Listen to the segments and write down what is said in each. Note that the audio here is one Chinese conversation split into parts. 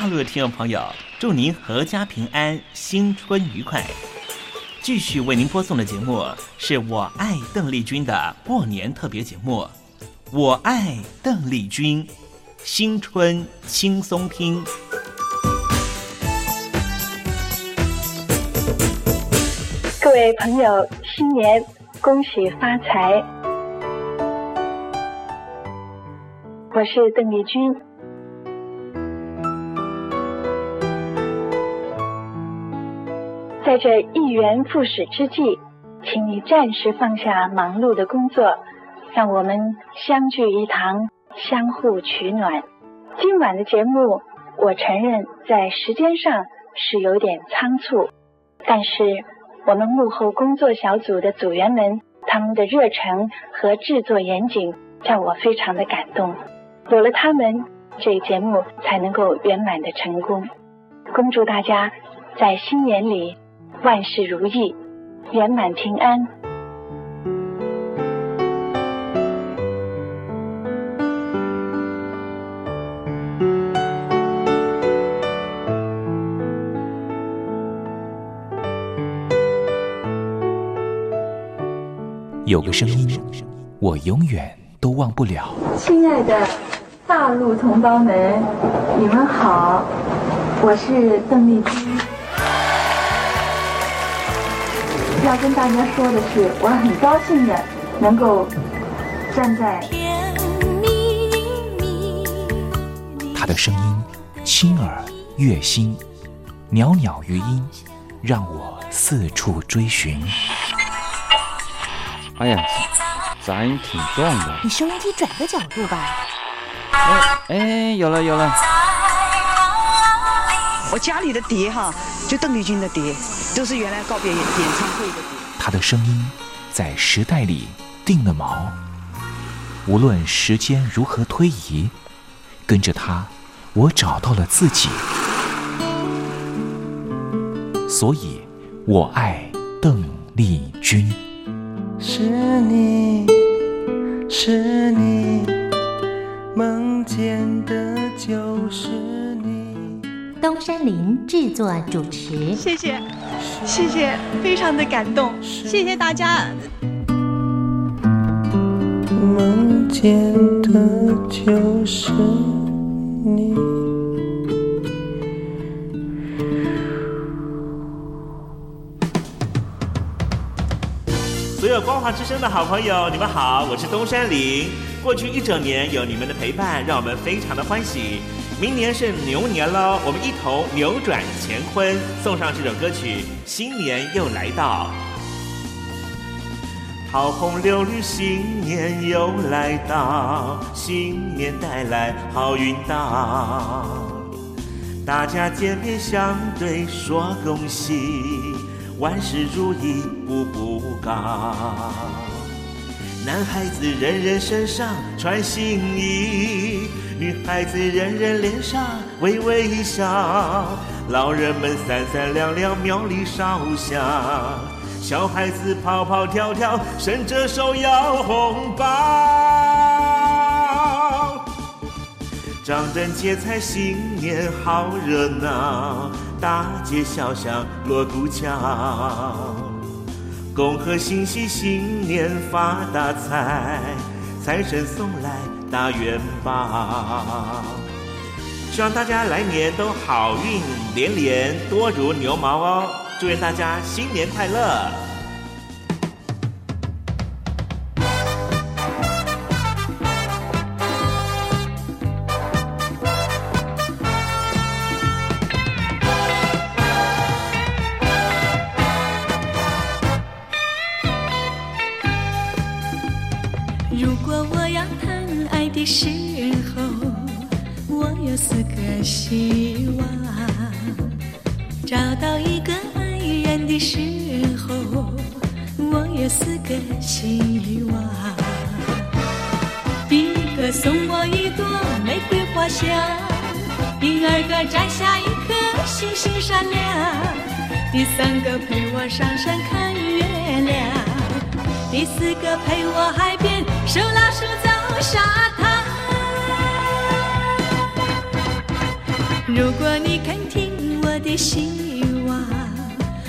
大陆的听众朋友，祝您阖家平安，新春愉快。继续为您播送的节目是我爱邓丽君的过年特别节目，《我爱邓丽君》，新春轻松听。各位朋友，新年恭喜发财！我是邓丽君。在这一元复始之际，请你暂时放下忙碌的工作，让我们相聚一堂，相互取暖。今晚的节目，我承认在时间上是有点仓促，但是我们幕后工作小组的组员们，他们的热忱和制作严谨，让我非常的感动。有了他们，这节目才能够圆满的成功。恭祝大家在新年里。万事如意，圆满平安。有个声音，我永远都忘不了。亲爱的大陆同胞们，你们好，我是邓丽君。要跟大家说的是，我很高兴的能够站在。他的声音轻耳悦心，袅袅余音，让我四处追寻。哎呀，咱挺壮的。你收音机转个角度吧。哎哎，有了有了。我家里的碟哈，就邓丽君的碟。都是原来告别演演唱会的。他的声音在时代里定了锚，无论时间如何推移，跟着他，我找到了自己。所以，我爱邓丽君。是你是你梦见的，就是。东山林制作主持，谢谢。谢谢，非常的感动，谢谢大家。梦见的就是你。所有光华之声的好朋友，你们好，我是东山林。过去一整年有你们的陪伴，让我们非常的欢喜。明年是牛年喽，我们一同扭转乾坤，送上这首歌曲。新年又来到，桃红柳绿，新年又来到，新年带来好运到，大家见面相对说恭喜，万事如意步步高。男孩子人人身上穿新衣。女孩子人人脸上微微笑，老人们三三两两庙里烧香，小孩子跑跑跳跳伸着手要红包，张灯结彩新年好热闹，大街小巷锣鼓敲，恭贺新禧新年发大财，财神送来。大元宝，希望大家来年都好运连连，多如牛毛哦！祝愿大家新年快乐！四个新望。第一个送我一朵玫瑰花香，第二个摘下一颗星星闪亮，第三个陪我上山看月亮，第四个陪我海边手拉手走沙滩。如果你肯听我的希望，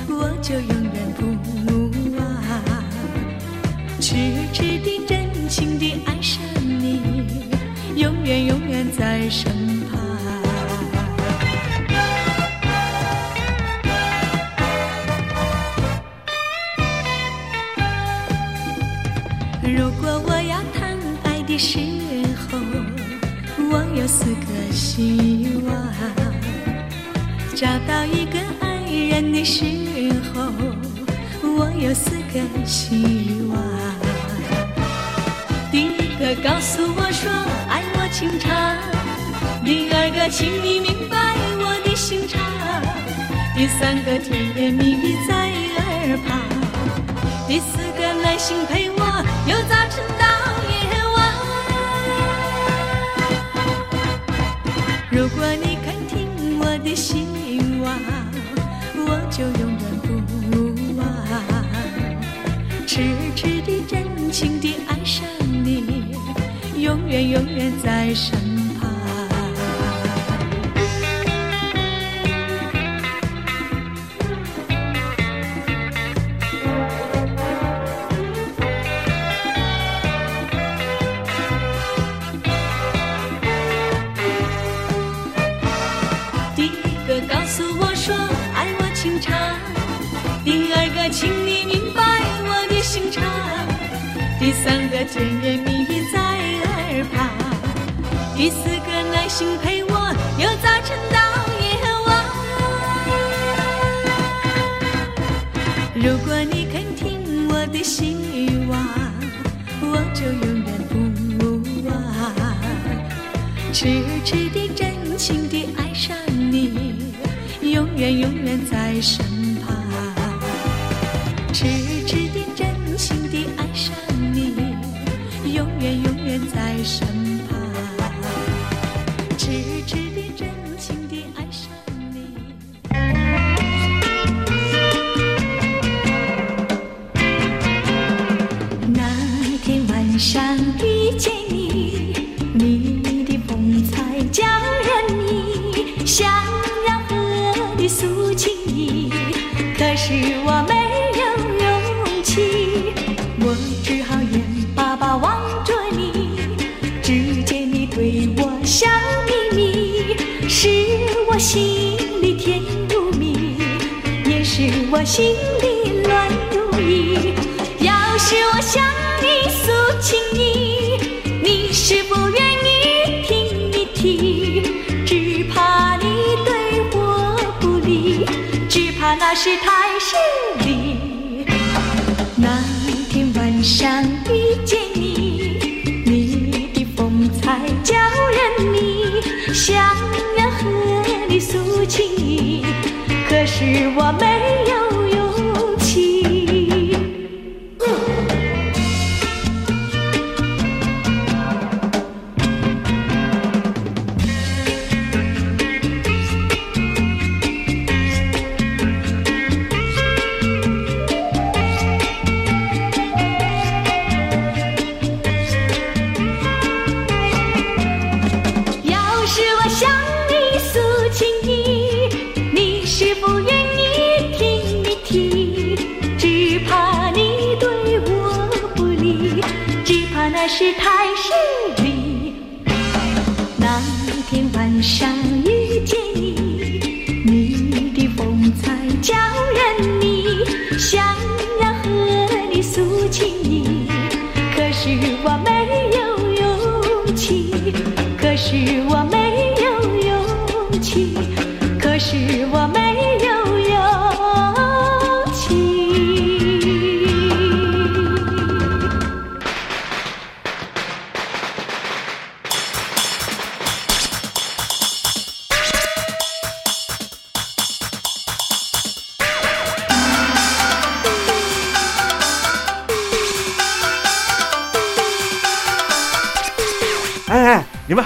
我就有。痴痴的、真情地爱上你，永远永远在身旁。如果我要谈爱的时候，我有四个希望。找到一个爱人的时候，我有四个希望。告诉我说爱我情长，第二个请你明白我的心肠，第三个甜言蜜语在耳旁，第四个耐心陪我由早晨到夜晚。如果你肯听我的希望，我就永远愿永远在身旁。第一个告诉我说爱我情长，第二个请你明白我的心肠，第三个甜言蜜语在耳旁，第四个耐心陪我由早晨到夜晚。如果你肯听我的希望，我就永远不忘。痴痴地、真情地爱上你，永远永远在身遇见你，你的风采叫人迷，想要和你诉情意，可是我没有勇气，我只好眼巴巴望着你，只见你对我笑眯眯，是我心里甜如蜜，也是我心里乱如意。要是我向你诉情意，是太失礼。那天晚上遇见你，你的风采叫人迷，想要和你诉情意，可是我没有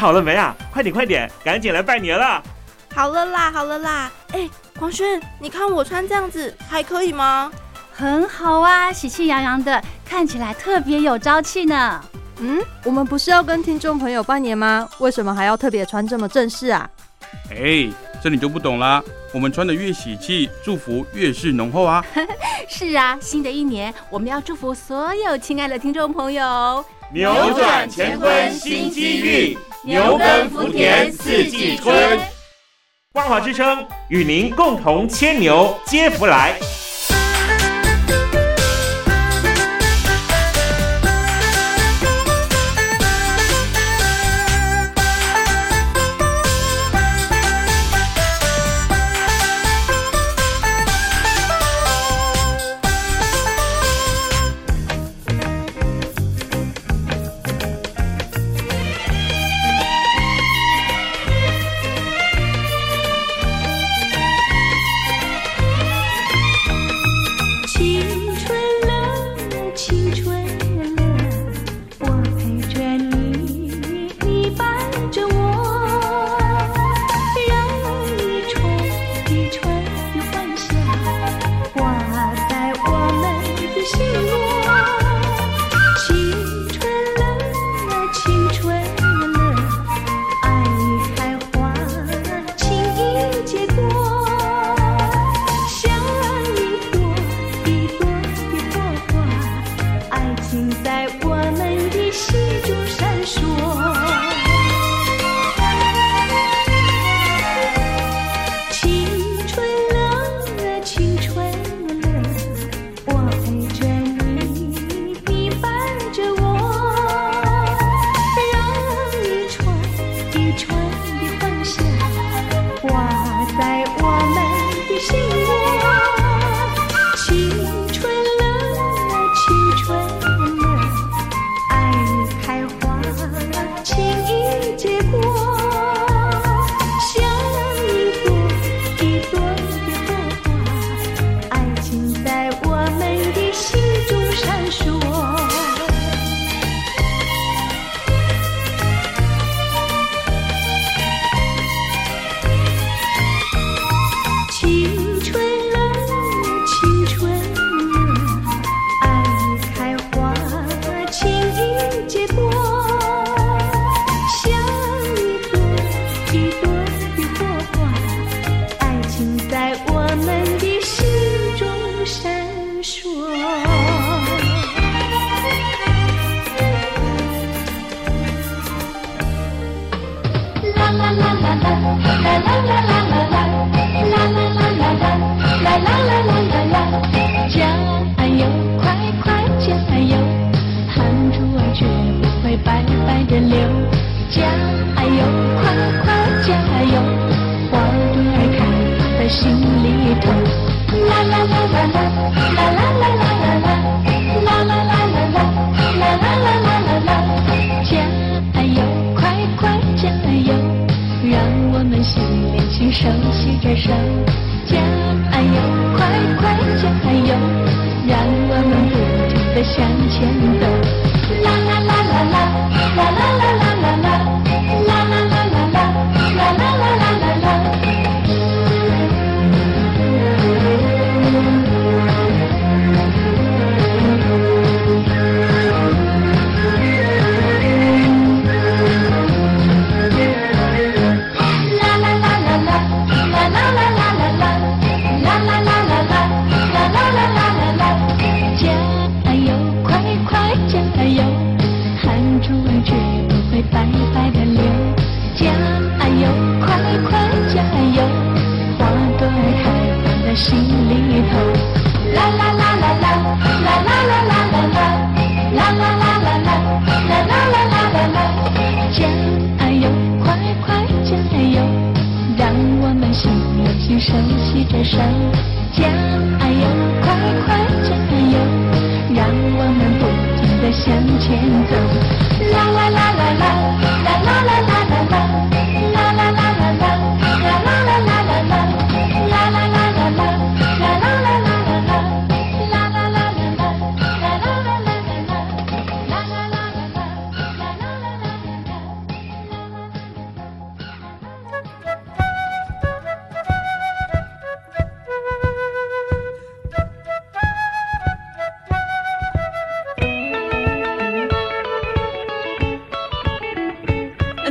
好了没啊？快点快点，赶紧来拜年了！好了啦，好了啦，哎，黄轩，你看我穿这样子还可以吗？很好啊，喜气洋洋的，看起来特别有朝气呢。嗯，我们不是要跟听众朋友拜年吗？为什么还要特别穿这么正式啊？哎，这你就不懂啦。我们穿的越喜气，祝福越是浓厚啊。是啊，新的一年我们要祝福所有亲爱的听众朋友，扭转乾坤新机遇。牛耕福田四季春。光华之声与您共同牵牛接福来。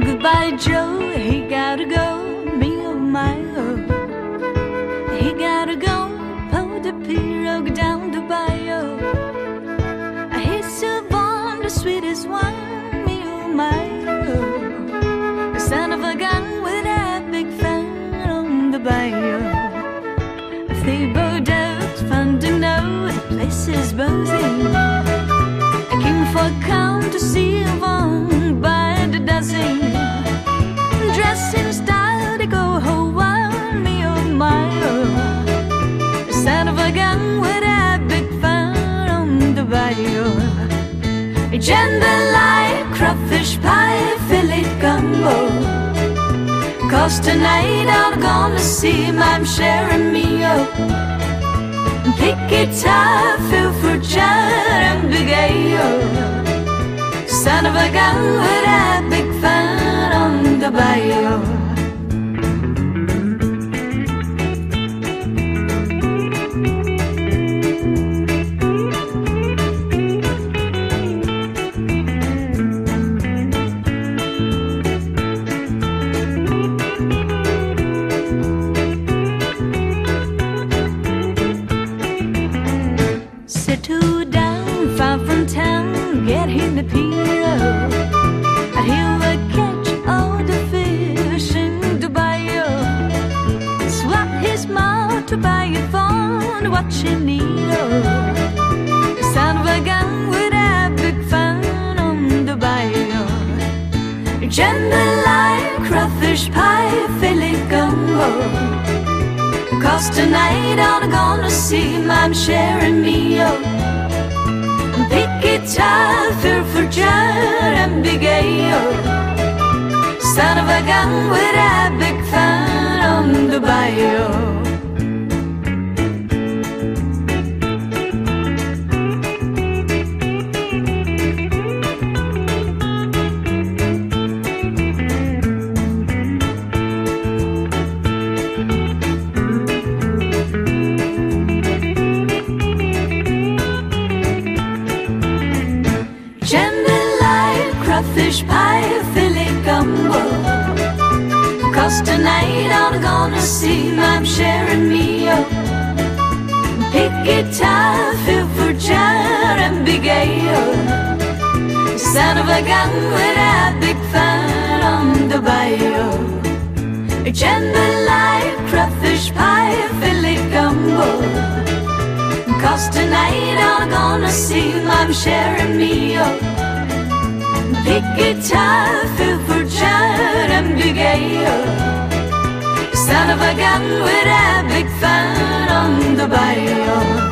Goodbye, Joe, he gotta go. Me, oh my, oh. He gotta go. Pull the pirogue down the bayou. He's the one, the sweetest one. Me, oh my, oh. The son of a gun with a big fan on the bayou. Thibaut Dove, fun to know, places both jambalaya, crawfish pie, fillet gumbo. Cause tonight I'm gonna see my sharing me up. Pick guitar, feel for jar and big ayo. Son of a gun with a big fan on the bayou. Cause tonight I'm gonna see my sharing meal. Oh. Big guitar, feel for jar and big ale. Oh. Son of a gun with a big fan on the bayou. Cause tonight I'm gonna see my sharing meal. Pick guitar, feel for jar and big ale. Son of a gun with a big fan on the bayou. Jambalaya, crawfish pie, fillet gumbo. Cause tonight I'm gonna see my sharing meal. Hikkita förförtjär Abigail Son of a gun with a big fan on the barrel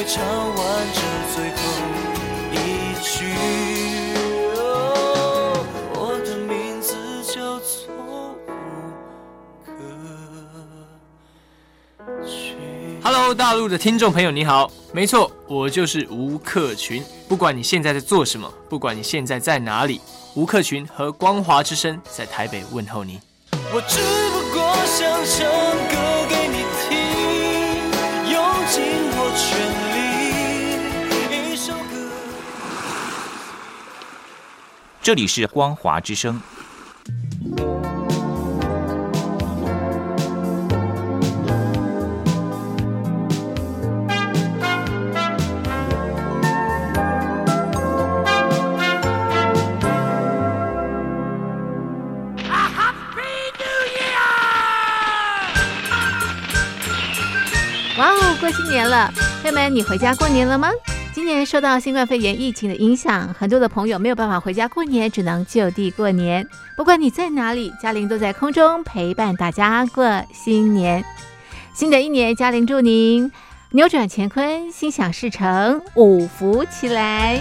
会唱完这最后一句。哦我的名字叫做吴克群。Hello，大陆的听众朋友，你好，没错，我就是吴克群。不管你现在在做什么，不管你现在在哪里，吴克群和光华之声在台北问候你。我只不过想唱歌这里是光华之声。Happy New Year！哇哦，过新年了，朋友们，你回家过年了吗？今年受到新冠肺炎疫情的影响，很多的朋友没有办法回家过年，只能就地过年。不管你在哪里，嘉玲都在空中陪伴大家过新年。新的一年，嘉玲祝您扭转乾坤，心想事成，五福起来。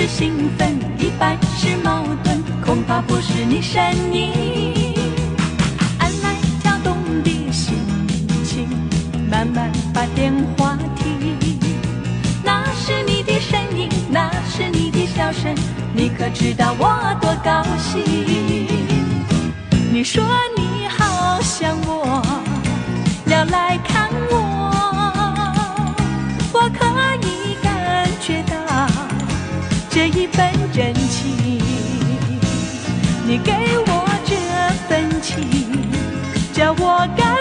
是兴奋，一半是矛盾，恐怕不是你声音。按来跳动的心情，慢慢把电话停。那是你的声音，那是你的笑声，你可知道我多高兴？你说你好想我。要来看，我真情。你给我这份情，叫我感。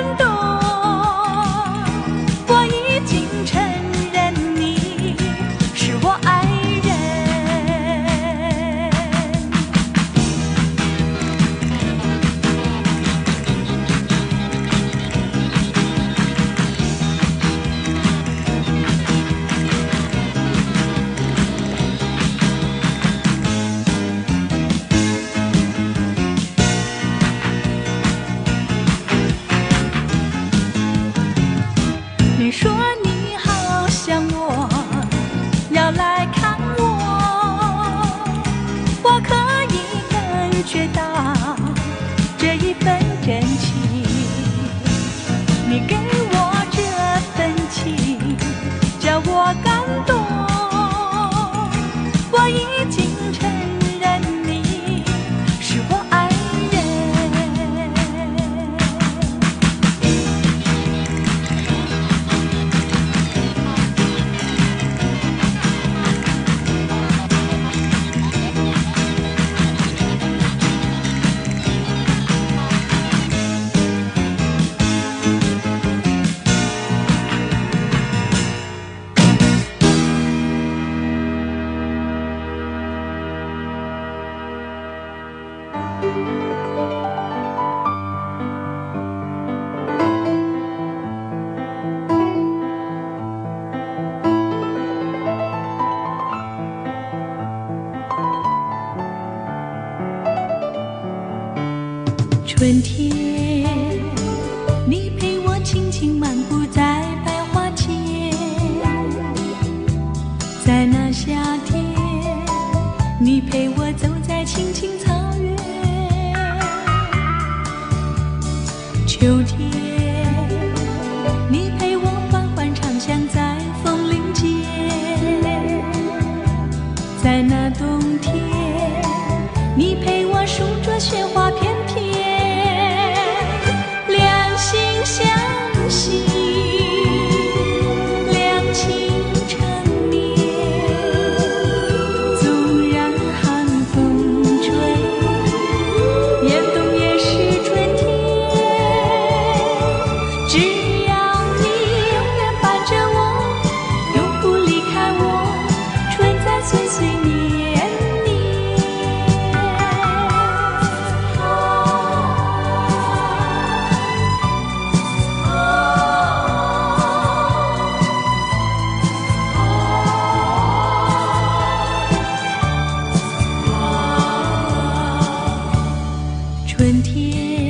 春天。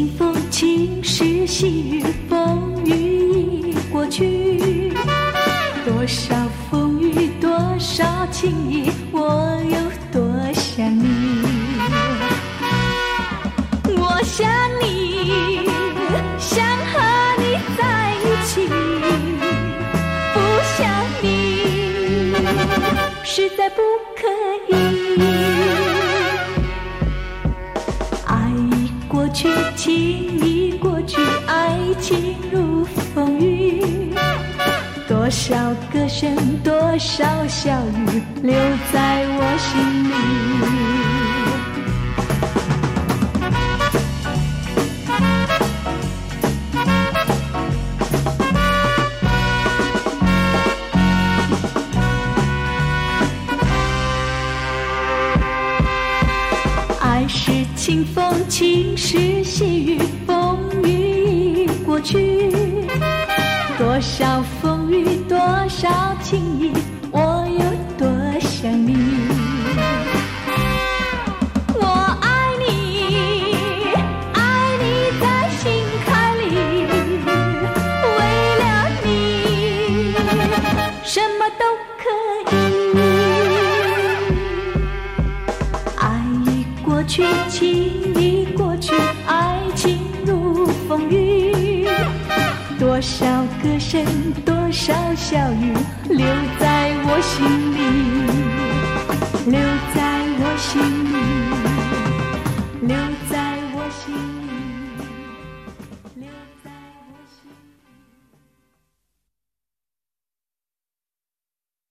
清风轻拾细雨，风雨已过去。多少风雨，多少情谊，我有。少歌声，多少小雨留在我心里。爱是清风，情是细雨，风雨已过去。多少风雨多少情意我有多想你。我爱你爱你在心坎里为了你什么都可以。爱已过去情已过去爱情如风雨多少歌声多少笑语留在我心里留在我心